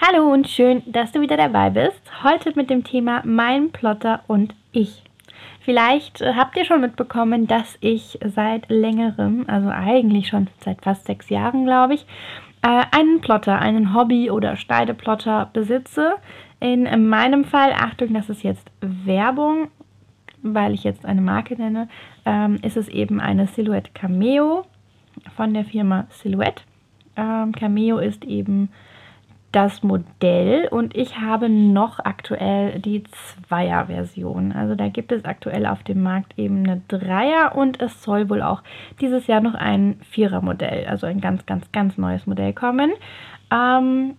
Hallo und schön, dass du wieder dabei bist. Heute mit dem Thema Mein Plotter und ich. Vielleicht äh, habt ihr schon mitbekommen, dass ich seit längerem, also eigentlich schon seit fast sechs Jahren, glaube ich, äh, einen Plotter, einen Hobby- oder Schneideplotter besitze. In meinem Fall, Achtung, das ist jetzt Werbung, weil ich jetzt eine Marke nenne, ähm, ist es eben eine Silhouette Cameo von der Firma Silhouette. Ähm, Cameo ist eben das Modell und ich habe noch aktuell die Zweier-Version. Also da gibt es aktuell auf dem Markt eben eine Dreier und es soll wohl auch dieses Jahr noch ein Vierer-Modell, also ein ganz, ganz, ganz neues Modell kommen. Ähm,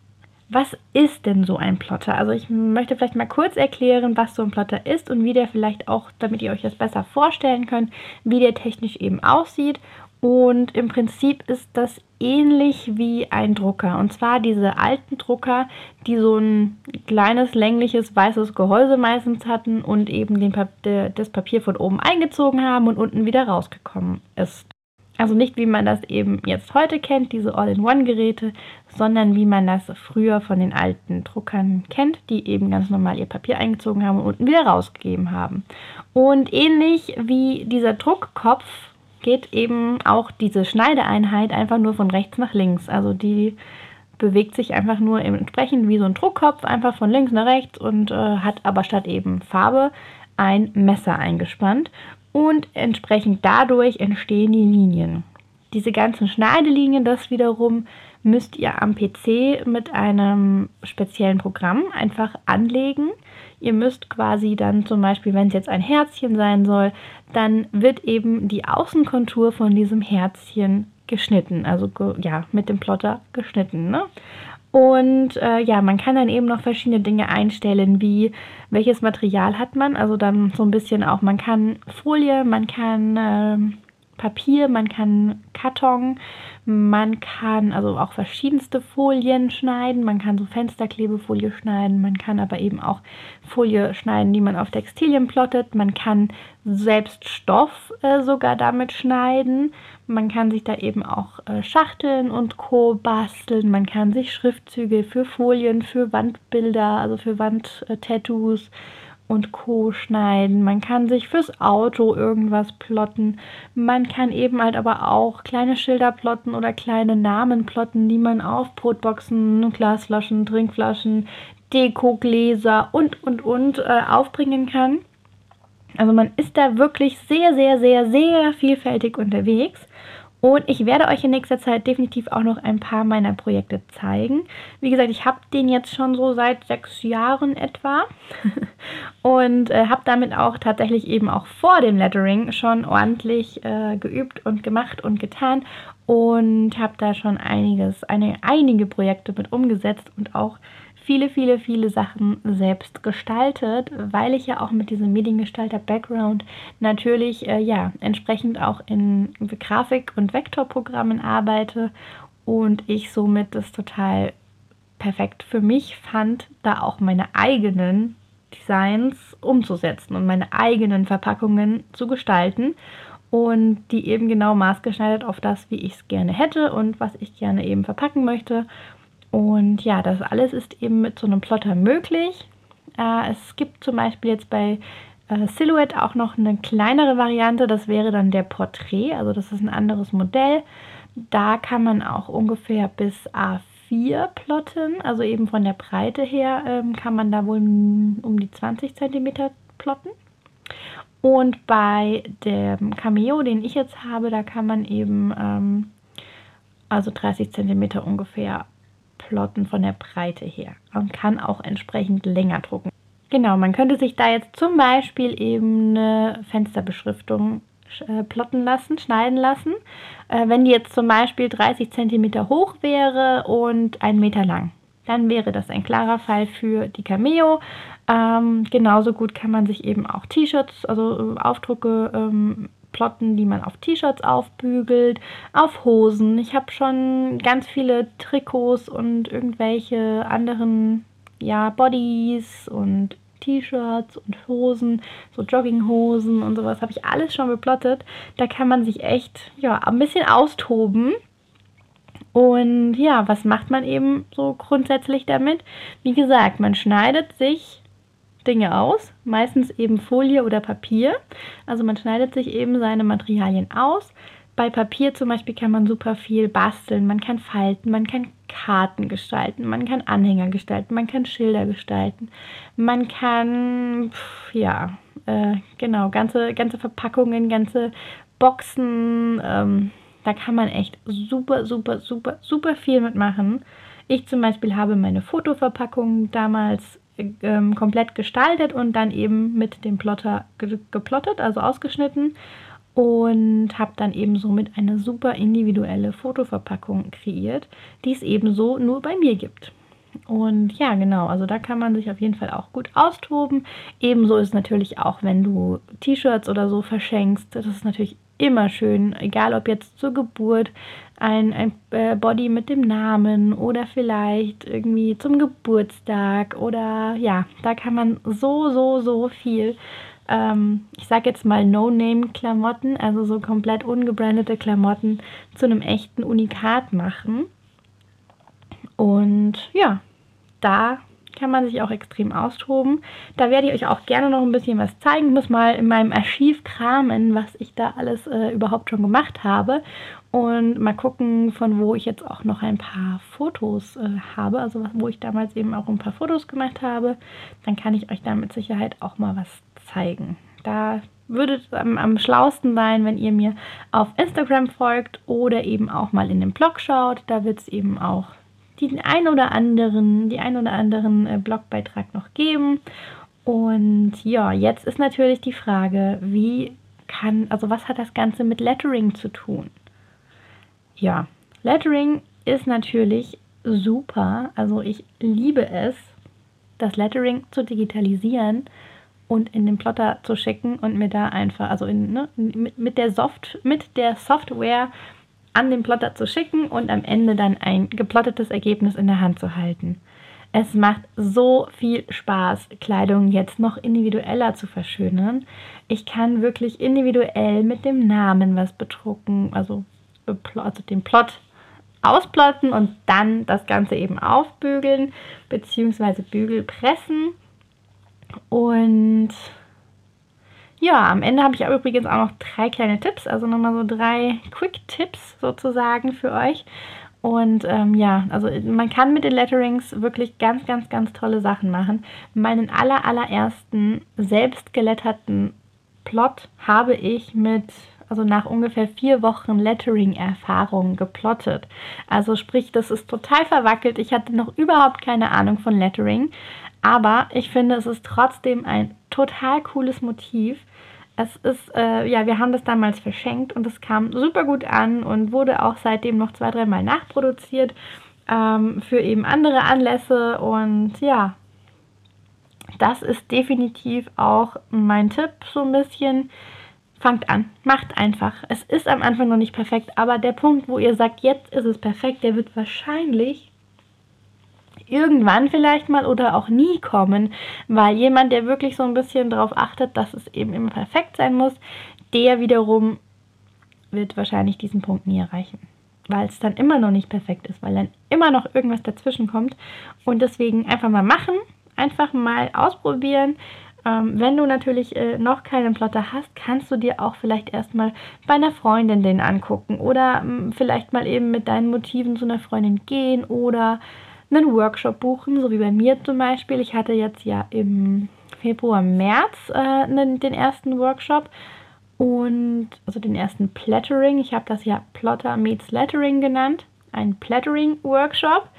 was ist denn so ein Plotter? Also ich möchte vielleicht mal kurz erklären, was so ein Plotter ist und wie der vielleicht auch, damit ihr euch das besser vorstellen könnt, wie der technisch eben aussieht. Und im Prinzip ist das ähnlich wie ein Drucker. Und zwar diese alten Drucker, die so ein kleines, längliches, weißes Gehäuse meistens hatten und eben den Pap das Papier von oben eingezogen haben und unten wieder rausgekommen ist. Also nicht wie man das eben jetzt heute kennt, diese All-in-One-Geräte, sondern wie man das früher von den alten Druckern kennt, die eben ganz normal ihr Papier eingezogen haben und unten wieder rausgegeben haben. Und ähnlich wie dieser Druckkopf geht eben auch diese Schneideeinheit einfach nur von rechts nach links. Also die bewegt sich einfach nur entsprechend wie so ein Druckkopf, einfach von links nach rechts und äh, hat aber statt eben Farbe ein Messer eingespannt und entsprechend dadurch entstehen die Linien. Diese ganzen Schneidelinien, das wiederum müsst ihr am PC mit einem speziellen Programm einfach anlegen. Ihr müsst quasi dann zum Beispiel, wenn es jetzt ein Herzchen sein soll, dann wird eben die Außenkontur von diesem Herzchen geschnitten, also ja, mit dem Plotter geschnitten. Ne? Und äh, ja, man kann dann eben noch verschiedene Dinge einstellen, wie welches Material hat man. Also dann so ein bisschen auch, man kann Folie, man kann äh, Papier, man kann Karton, man kann also auch verschiedenste Folien schneiden. Man kann so Fensterklebefolie schneiden, man kann aber eben auch Folie schneiden, die man auf Textilien plottet. Man kann selbst Stoff äh, sogar damit schneiden. Man kann sich da eben auch äh, Schachteln und Co. basteln. Man kann sich Schriftzüge für Folien, für Wandbilder, also für Wandtattoos und Co. schneiden. Man kann sich fürs Auto irgendwas plotten. Man kann eben halt aber auch kleine Schilder plotten oder kleine Namen plotten, die man auf Brotboxen, Glasflaschen, Trinkflaschen, Dekogläser und und und äh, aufbringen kann. Also man ist da wirklich sehr, sehr, sehr, sehr vielfältig unterwegs. Und ich werde euch in nächster Zeit definitiv auch noch ein paar meiner Projekte zeigen. Wie gesagt, ich habe den jetzt schon so seit sechs Jahren etwa und äh, habe damit auch tatsächlich eben auch vor dem Lettering schon ordentlich äh, geübt und gemacht und getan und habe da schon einiges, eine, einige Projekte mit umgesetzt und auch viele, viele, viele Sachen selbst gestaltet, weil ich ja auch mit diesem Mediengestalter-Background natürlich äh, ja entsprechend auch in Grafik- und Vektorprogrammen arbeite und ich somit das total perfekt für mich fand, da auch meine eigenen Designs umzusetzen und meine eigenen Verpackungen zu gestalten und die eben genau maßgeschneidert auf das, wie ich es gerne hätte und was ich gerne eben verpacken möchte und ja, das alles ist eben mit so einem Plotter möglich. Äh, es gibt zum Beispiel jetzt bei äh, Silhouette auch noch eine kleinere Variante, das wäre dann der Porträt, also das ist ein anderes Modell. Da kann man auch ungefähr bis A4 plotten, also eben von der Breite her ähm, kann man da wohl um die 20 cm plotten. Und bei dem Cameo, den ich jetzt habe, da kann man eben ähm, also 30 cm ungefähr plotten von der Breite her und kann auch entsprechend länger drucken. Genau, man könnte sich da jetzt zum Beispiel eben eine Fensterbeschriftung äh, plotten lassen, schneiden lassen. Äh, wenn die jetzt zum Beispiel 30 cm hoch wäre und 1 Meter lang, dann wäre das ein klarer Fall für die Cameo. Ähm, genauso gut kann man sich eben auch T-Shirts, also äh, Aufdrucke ähm, plotten, die man auf T-Shirts aufbügelt, auf Hosen. Ich habe schon ganz viele Trikots und irgendwelche anderen ja, Bodies und T-Shirts und Hosen, so Jogginghosen und sowas habe ich alles schon beplottet. Da kann man sich echt ja ein bisschen austoben. Und ja, was macht man eben so grundsätzlich damit? Wie gesagt, man schneidet sich Dinge aus, meistens eben Folie oder Papier. Also man schneidet sich eben seine Materialien aus. Bei Papier zum Beispiel kann man super viel basteln, man kann falten, man kann Karten gestalten, man kann Anhänger gestalten, man kann Schilder gestalten, man kann, pf, ja, äh, genau, ganze, ganze Verpackungen, ganze Boxen, ähm, da kann man echt super, super, super, super viel mitmachen. Ich zum Beispiel habe meine Fotoverpackung damals ähm, komplett gestaltet und dann eben mit dem Plotter ge geplottet, also ausgeschnitten und habe dann eben somit eine super individuelle Fotoverpackung kreiert, die es ebenso nur bei mir gibt. Und ja, genau, also da kann man sich auf jeden Fall auch gut austoben. Ebenso ist natürlich auch, wenn du T-Shirts oder so verschenkst, das ist natürlich immer schön, egal ob jetzt zur Geburt ein, ein äh, Body mit dem Namen oder vielleicht irgendwie zum Geburtstag oder ja, da kann man so, so, so viel, ähm, ich sage jetzt mal No-Name-Klamotten, also so komplett ungebrandete Klamotten zu einem echten Unikat machen. Und ja, da kann man sich auch extrem austoben. Da werde ich euch auch gerne noch ein bisschen was zeigen. Muss mal in meinem Archiv kramen, was ich da alles äh, überhaupt schon gemacht habe. Und mal gucken, von wo ich jetzt auch noch ein paar Fotos äh, habe. Also wo ich damals eben auch ein paar Fotos gemacht habe. Dann kann ich euch da mit Sicherheit auch mal was zeigen. Da würde es am, am schlausten sein, wenn ihr mir auf Instagram folgt oder eben auch mal in den Blog schaut. Da wird es eben auch den ein oder anderen, die ein oder anderen äh, Blogbeitrag noch geben. Und ja, jetzt ist natürlich die Frage, wie kann, also was hat das Ganze mit Lettering zu tun? Ja, Lettering ist natürlich super. Also ich liebe es, das Lettering zu digitalisieren und in den Plotter zu schicken und mir da einfach, also in, ne, mit, der Soft, mit der Software an den Plotter zu schicken und am Ende dann ein geplottetes Ergebnis in der Hand zu halten. Es macht so viel Spaß, Kleidung jetzt noch individueller zu verschönern. Ich kann wirklich individuell mit dem Namen was bedrucken, also, also den Plot ausplotten und dann das Ganze eben aufbügeln bzw. Bügelpressen. Und ja, am Ende habe ich übrigens auch noch drei kleine Tipps, also nochmal so drei Quick-Tipps sozusagen für euch. Und ähm, ja, also man kann mit den Letterings wirklich ganz, ganz, ganz tolle Sachen machen. Meinen aller, allerersten selbst geletterten Plot habe ich mit, also nach ungefähr vier Wochen Lettering-Erfahrung geplottet. Also sprich, das ist total verwackelt. Ich hatte noch überhaupt keine Ahnung von Lettering. Aber ich finde, es ist trotzdem ein total cooles Motiv. Es ist, äh, ja, wir haben das damals verschenkt und es kam super gut an und wurde auch seitdem noch zwei, dreimal nachproduziert ähm, für eben andere Anlässe. Und ja, das ist definitiv auch mein Tipp, so ein bisschen. Fangt an, macht einfach. Es ist am Anfang noch nicht perfekt, aber der Punkt, wo ihr sagt, jetzt ist es perfekt, der wird wahrscheinlich irgendwann vielleicht mal oder auch nie kommen, weil jemand, der wirklich so ein bisschen darauf achtet, dass es eben immer perfekt sein muss, der wiederum wird wahrscheinlich diesen Punkt nie erreichen, weil es dann immer noch nicht perfekt ist, weil dann immer noch irgendwas dazwischen kommt und deswegen einfach mal machen, einfach mal ausprobieren. Ähm, wenn du natürlich äh, noch keinen Plotter hast, kannst du dir auch vielleicht erstmal bei einer Freundin den angucken oder ähm, vielleicht mal eben mit deinen Motiven zu einer Freundin gehen oder einen Workshop buchen, so wie bei mir zum Beispiel. Ich hatte jetzt ja im Februar, März äh, den ersten Workshop und also den ersten Plattering. Ich habe das ja Plotter meets Lettering genannt, ein Plattering-Workshop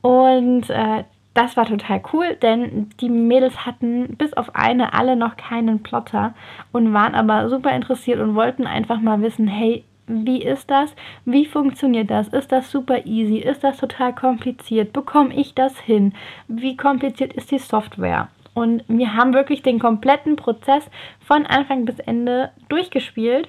und äh, das war total cool, denn die Mädels hatten bis auf eine alle noch keinen Plotter und waren aber super interessiert und wollten einfach mal wissen, hey, wie ist das? Wie funktioniert das? Ist das super easy? Ist das total kompliziert? Bekomme ich das hin? Wie kompliziert ist die Software? Und wir haben wirklich den kompletten Prozess von Anfang bis Ende durchgespielt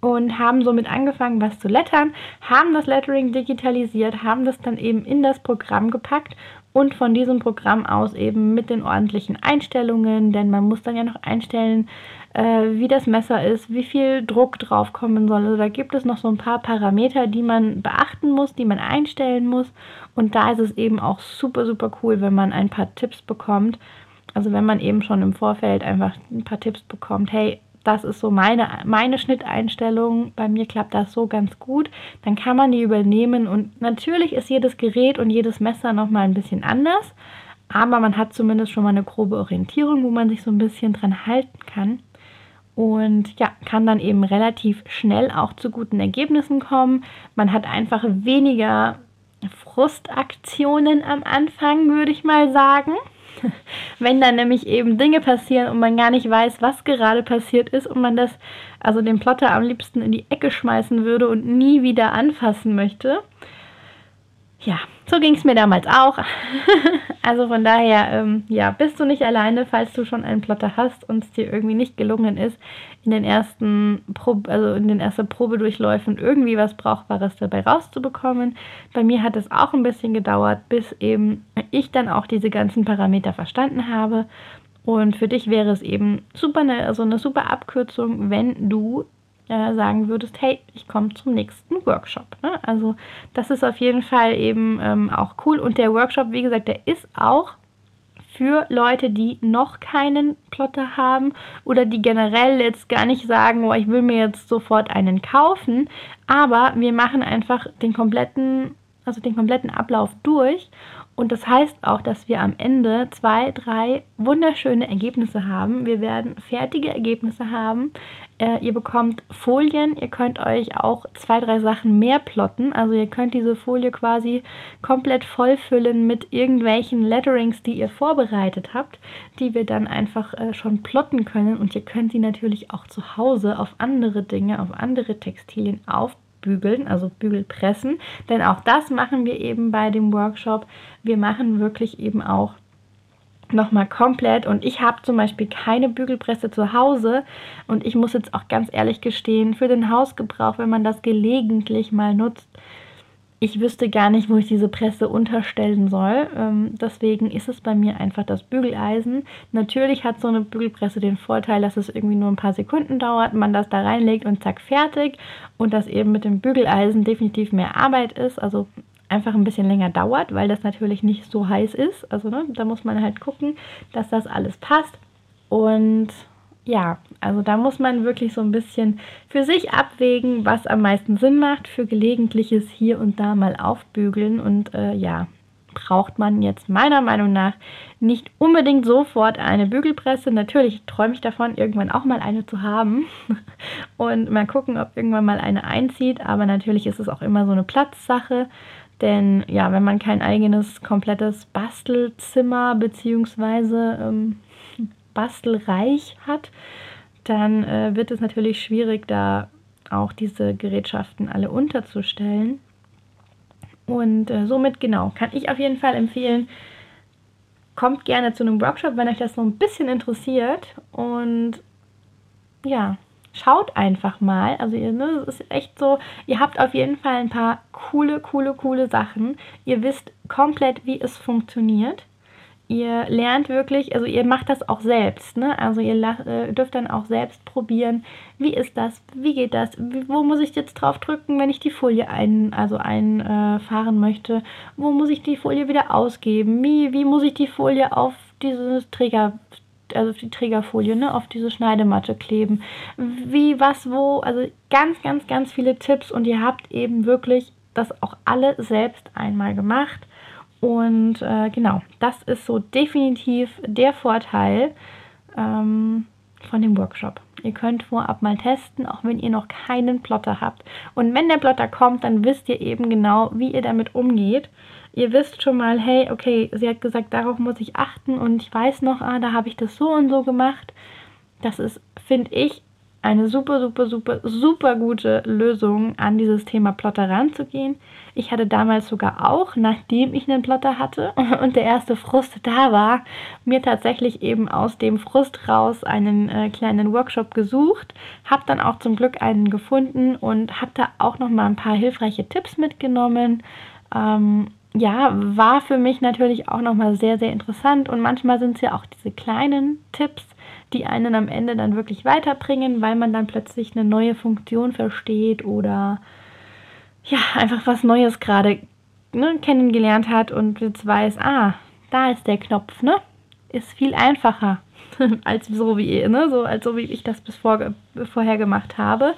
und haben somit angefangen, was zu lettern, haben das Lettering digitalisiert, haben das dann eben in das Programm gepackt und von diesem Programm aus eben mit den ordentlichen Einstellungen, denn man muss dann ja noch einstellen, äh, wie das Messer ist, wie viel Druck drauf kommen soll. Also da gibt es noch so ein paar Parameter, die man beachten muss, die man einstellen muss. Und da ist es eben auch super, super cool, wenn man ein paar Tipps bekommt. Also wenn man eben schon im Vorfeld einfach ein paar Tipps bekommt, hey, das ist so meine, meine Schnitteinstellung, bei mir klappt das so ganz gut, dann kann man die übernehmen und natürlich ist jedes Gerät und jedes Messer nochmal ein bisschen anders, aber man hat zumindest schon mal eine grobe Orientierung, wo man sich so ein bisschen dran halten kann und ja, kann dann eben relativ schnell auch zu guten Ergebnissen kommen. Man hat einfach weniger Frustaktionen am Anfang, würde ich mal sagen. Wenn dann nämlich eben Dinge passieren und man gar nicht weiß, was gerade passiert ist und man das, also den Plotter am liebsten in die Ecke schmeißen würde und nie wieder anfassen möchte. Ja, so ging es mir damals auch. also von daher, ähm, ja, bist du nicht alleine, falls du schon einen Plotter hast und es dir irgendwie nicht gelungen ist, in den ersten Probe, also in den ersten Probedurchläufen irgendwie was Brauchbares dabei rauszubekommen. Bei mir hat es auch ein bisschen gedauert, bis eben ich dann auch diese ganzen Parameter verstanden habe. Und für dich wäre es eben super eine, also eine super Abkürzung, wenn du äh, sagen würdest, hey, ich komme zum nächsten Workshop. Ne? Also das ist auf jeden Fall eben ähm, auch cool. Und der Workshop, wie gesagt, der ist auch für Leute, die noch keinen Plotter haben oder die generell jetzt gar nicht sagen, oh, ich will mir jetzt sofort einen kaufen. Aber wir machen einfach den kompletten, also den kompletten Ablauf durch und das heißt auch, dass wir am Ende zwei, drei wunderschöne Ergebnisse haben. Wir werden fertige Ergebnisse haben. Äh, ihr bekommt Folien. Ihr könnt euch auch zwei, drei Sachen mehr plotten. Also ihr könnt diese Folie quasi komplett vollfüllen mit irgendwelchen Letterings, die ihr vorbereitet habt, die wir dann einfach äh, schon plotten können. Und ihr könnt sie natürlich auch zu Hause auf andere Dinge, auf andere Textilien aufbauen bügeln, also Bügelpressen. Denn auch das machen wir eben bei dem Workshop. Wir machen wirklich eben auch nochmal komplett und ich habe zum Beispiel keine Bügelpresse zu Hause und ich muss jetzt auch ganz ehrlich gestehen, für den Hausgebrauch, wenn man das gelegentlich mal nutzt, ich wüsste gar nicht, wo ich diese Presse unterstellen soll. Ähm, deswegen ist es bei mir einfach das Bügeleisen. Natürlich hat so eine Bügelpresse den Vorteil, dass es irgendwie nur ein paar Sekunden dauert, man das da reinlegt und zack, fertig. Und dass eben mit dem Bügeleisen definitiv mehr Arbeit ist. Also einfach ein bisschen länger dauert, weil das natürlich nicht so heiß ist. Also ne, da muss man halt gucken, dass das alles passt. Und ja, also da muss man wirklich so ein bisschen für sich abwägen, was am meisten Sinn macht für gelegentliches hier und da mal aufbügeln. Und äh, ja, braucht man jetzt meiner Meinung nach nicht unbedingt sofort eine Bügelpresse. Natürlich träume ich davon, irgendwann auch mal eine zu haben und mal gucken, ob irgendwann mal eine einzieht. Aber natürlich ist es auch immer so eine Platzsache. Denn ja, wenn man kein eigenes komplettes Bastelzimmer bzw. ähm, bastelreich hat, dann äh, wird es natürlich schwierig, da auch diese Gerätschaften alle unterzustellen. Und äh, somit, genau, kann ich auf jeden Fall empfehlen, kommt gerne zu einem Workshop, wenn euch das so ein bisschen interessiert. Und ja, schaut einfach mal. Also ihr, ne, es ist echt so, ihr habt auf jeden Fall ein paar coole, coole, coole Sachen. Ihr wisst komplett, wie es funktioniert ihr lernt wirklich, also ihr macht das auch selbst, ne? Also ihr äh, dürft dann auch selbst probieren, wie ist das, wie geht das, wie, wo muss ich jetzt drauf drücken, wenn ich die Folie ein, also einfahren äh, möchte, wo muss ich die Folie wieder ausgeben, wie, wie muss ich die Folie auf dieses Träger, also auf die Trägerfolie, ne, auf diese Schneidematte kleben, wie, was, wo, also ganz, ganz, ganz viele Tipps und ihr habt eben wirklich das auch alle selbst einmal gemacht und äh, genau, das ist so definitiv der Vorteil ähm, von dem Workshop. Ihr könnt vorab mal testen, auch wenn ihr noch keinen Plotter habt. Und wenn der Plotter kommt, dann wisst ihr eben genau, wie ihr damit umgeht. Ihr wisst schon mal, hey, okay, sie hat gesagt, darauf muss ich achten und ich weiß noch, ah, da habe ich das so und so gemacht. Das ist, finde ich, eine super, super, super, super gute Lösung, an dieses Thema Plotter ranzugehen. Ich hatte damals sogar auch, nachdem ich einen Plotter hatte und der erste Frust da war, mir tatsächlich eben aus dem Frust raus einen äh, kleinen Workshop gesucht, habe dann auch zum Glück einen gefunden und habe da auch noch mal ein paar hilfreiche Tipps mitgenommen. Ähm, ja, war für mich natürlich auch noch mal sehr, sehr interessant und manchmal sind es ja auch diese kleinen Tipps, die einen am Ende dann wirklich weiterbringen, weil man dann plötzlich eine neue Funktion versteht oder ja, einfach was Neues gerade ne, kennengelernt hat und jetzt weiß, ah, da ist der Knopf, ne? Ist viel einfacher als so wie, ne? so, als so wie ich das bis vor, vorher gemacht habe.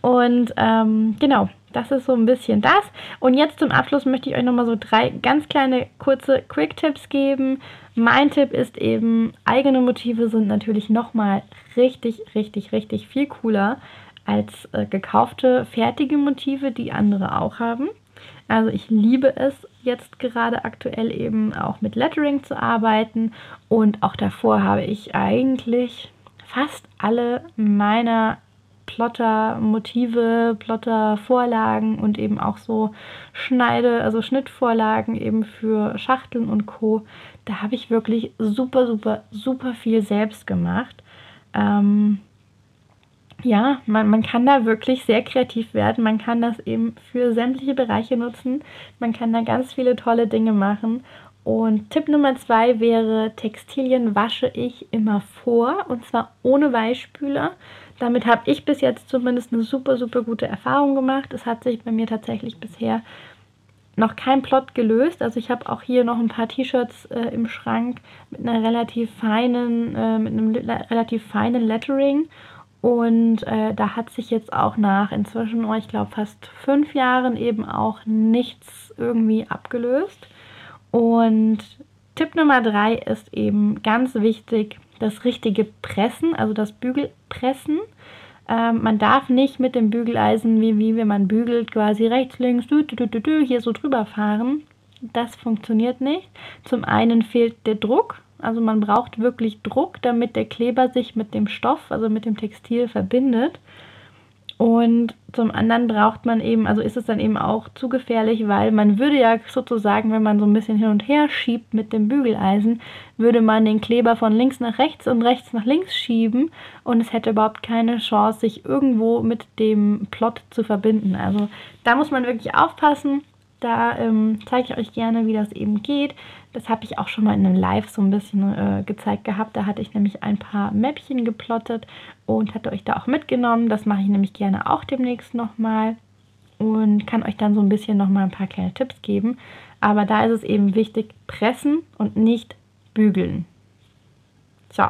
Und ähm, genau, das ist so ein bisschen das. Und jetzt zum Abschluss möchte ich euch nochmal so drei ganz kleine, kurze Quick-Tipps geben. Mein Tipp ist eben, eigene Motive sind natürlich nochmal richtig, richtig, richtig viel cooler als äh, gekaufte, fertige Motive, die andere auch haben. Also ich liebe es jetzt gerade aktuell eben auch mit Lettering zu arbeiten und auch davor habe ich eigentlich fast alle meiner Plotter-Motive, Plotter-Vorlagen und eben auch so Schneide, also Schnittvorlagen eben für Schachteln und Co. Da habe ich wirklich super, super, super viel selbst gemacht. Ähm, ja, man, man kann da wirklich sehr kreativ werden. Man kann das eben für sämtliche Bereiche nutzen. Man kann da ganz viele tolle Dinge machen. Und Tipp Nummer zwei wäre, Textilien wasche ich immer vor und zwar ohne Weichspüler. Damit habe ich bis jetzt zumindest eine super, super gute Erfahrung gemacht. Es hat sich bei mir tatsächlich bisher noch kein Plot gelöst. Also ich habe auch hier noch ein paar T-Shirts äh, im Schrank mit einer relativ feinen, äh, mit einem relativ feinen Lettering. Und äh, da hat sich jetzt auch nach inzwischen, oh, ich glaube, fast fünf Jahren eben auch nichts irgendwie abgelöst. Und Tipp Nummer drei ist eben ganz wichtig, das richtige Pressen, also das Bügelpressen. Ähm, man darf nicht mit dem Bügeleisen, wie, wie wenn man bügelt, quasi rechts, links, dü, dü, dü, dü, hier so drüber fahren. Das funktioniert nicht. Zum einen fehlt der Druck, also man braucht wirklich Druck, damit der Kleber sich mit dem Stoff, also mit dem Textil verbindet. Und zum anderen braucht man eben, also ist es dann eben auch zu gefährlich, weil man würde ja sozusagen, wenn man so ein bisschen hin und her schiebt mit dem Bügeleisen, würde man den Kleber von links nach rechts und rechts nach links schieben und es hätte überhaupt keine Chance, sich irgendwo mit dem Plot zu verbinden. Also da muss man wirklich aufpassen. Da ähm, zeige ich euch gerne, wie das eben geht. Das habe ich auch schon mal in einem Live so ein bisschen äh, gezeigt gehabt. Da hatte ich nämlich ein paar Mäppchen geplottet und hatte euch da auch mitgenommen. Das mache ich nämlich gerne auch demnächst nochmal und kann euch dann so ein bisschen nochmal ein paar kleine Tipps geben. Aber da ist es eben wichtig, pressen und nicht bügeln. So,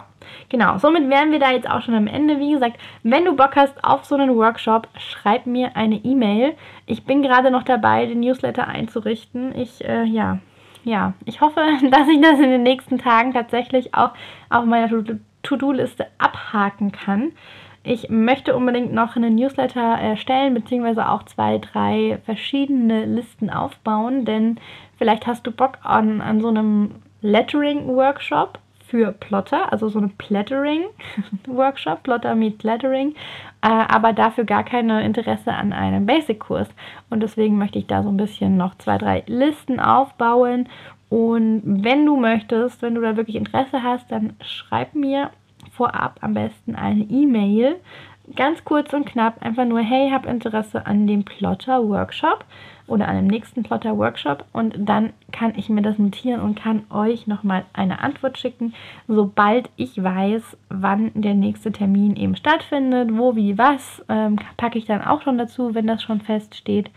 genau. Somit wären wir da jetzt auch schon am Ende. Wie gesagt, wenn du Bock hast auf so einen Workshop, schreib mir eine E-Mail. Ich bin gerade noch dabei, den Newsletter einzurichten. Ich, äh, ja, ja, ich hoffe, dass ich das in den nächsten Tagen tatsächlich auch auf meiner To-Do-Liste abhaken kann. Ich möchte unbedingt noch einen Newsletter erstellen, beziehungsweise auch zwei, drei verschiedene Listen aufbauen, denn vielleicht hast du Bock an, an so einem Lettering-Workshop für Plotter, also so eine Plattering-Workshop, Plotter meet Lettering, äh, aber dafür gar keine Interesse an einem Basic-Kurs. Und deswegen möchte ich da so ein bisschen noch zwei, drei Listen aufbauen. Und wenn du möchtest, wenn du da wirklich Interesse hast, dann schreib mir vorab am besten eine E-Mail. Ganz kurz und knapp, einfach nur, hey, hab Interesse an dem Plotter-Workshop oder an dem nächsten Plotter-Workshop und dann kann ich mir das notieren und kann euch nochmal eine Antwort schicken, sobald ich weiß, wann der nächste Termin eben stattfindet, wo, wie, was, ähm, packe ich dann auch schon dazu, wenn das schon feststeht.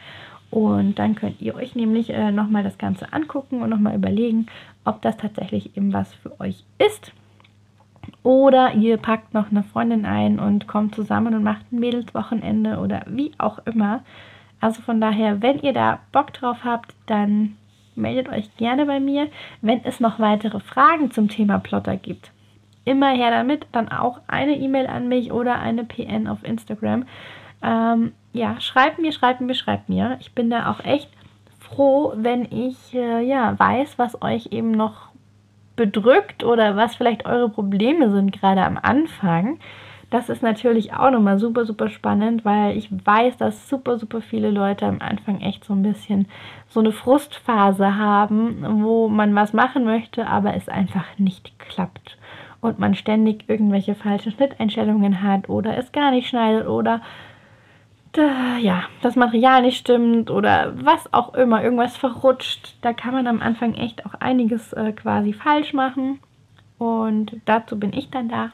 Und dann könnt ihr euch nämlich äh, nochmal das Ganze angucken und nochmal überlegen, ob das tatsächlich eben was für euch ist. Oder ihr packt noch eine Freundin ein und kommt zusammen und macht ein Mädelswochenende oder wie auch immer. Also von daher, wenn ihr da Bock drauf habt, dann meldet euch gerne bei mir. Wenn es noch weitere Fragen zum Thema Plotter gibt, immer her damit. Dann auch eine E-Mail an mich oder eine PN auf Instagram. Ähm, ja, schreibt mir, schreibt mir, schreibt mir. Ich bin da auch echt froh, wenn ich äh, ja weiß, was euch eben noch bedrückt oder was vielleicht eure Probleme sind gerade am Anfang Das ist natürlich auch nochmal super, super spannend, weil ich weiß, dass super, super viele Leute am Anfang echt so ein bisschen so eine Frustphase haben, wo man was machen möchte, aber es einfach nicht klappt. Und man ständig irgendwelche falschen Schnitteinstellungen hat oder es gar nicht schneidet oder ja, das Material nicht stimmt oder was auch immer, irgendwas verrutscht. Da kann man am Anfang echt auch einiges äh, quasi falsch machen. Und dazu bin ich dann da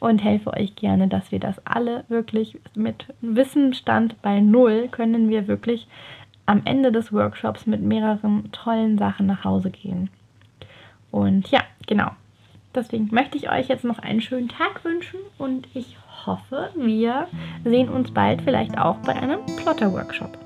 und helfe euch gerne, dass wir das alle wirklich mit Wissensstand bei Null können wir wirklich am Ende des Workshops mit mehreren tollen Sachen nach Hause gehen. Und ja, genau. Deswegen möchte ich euch jetzt noch einen schönen Tag wünschen und ich hoffe, wir sehen uns bald vielleicht auch bei einem Plotter-Workshop.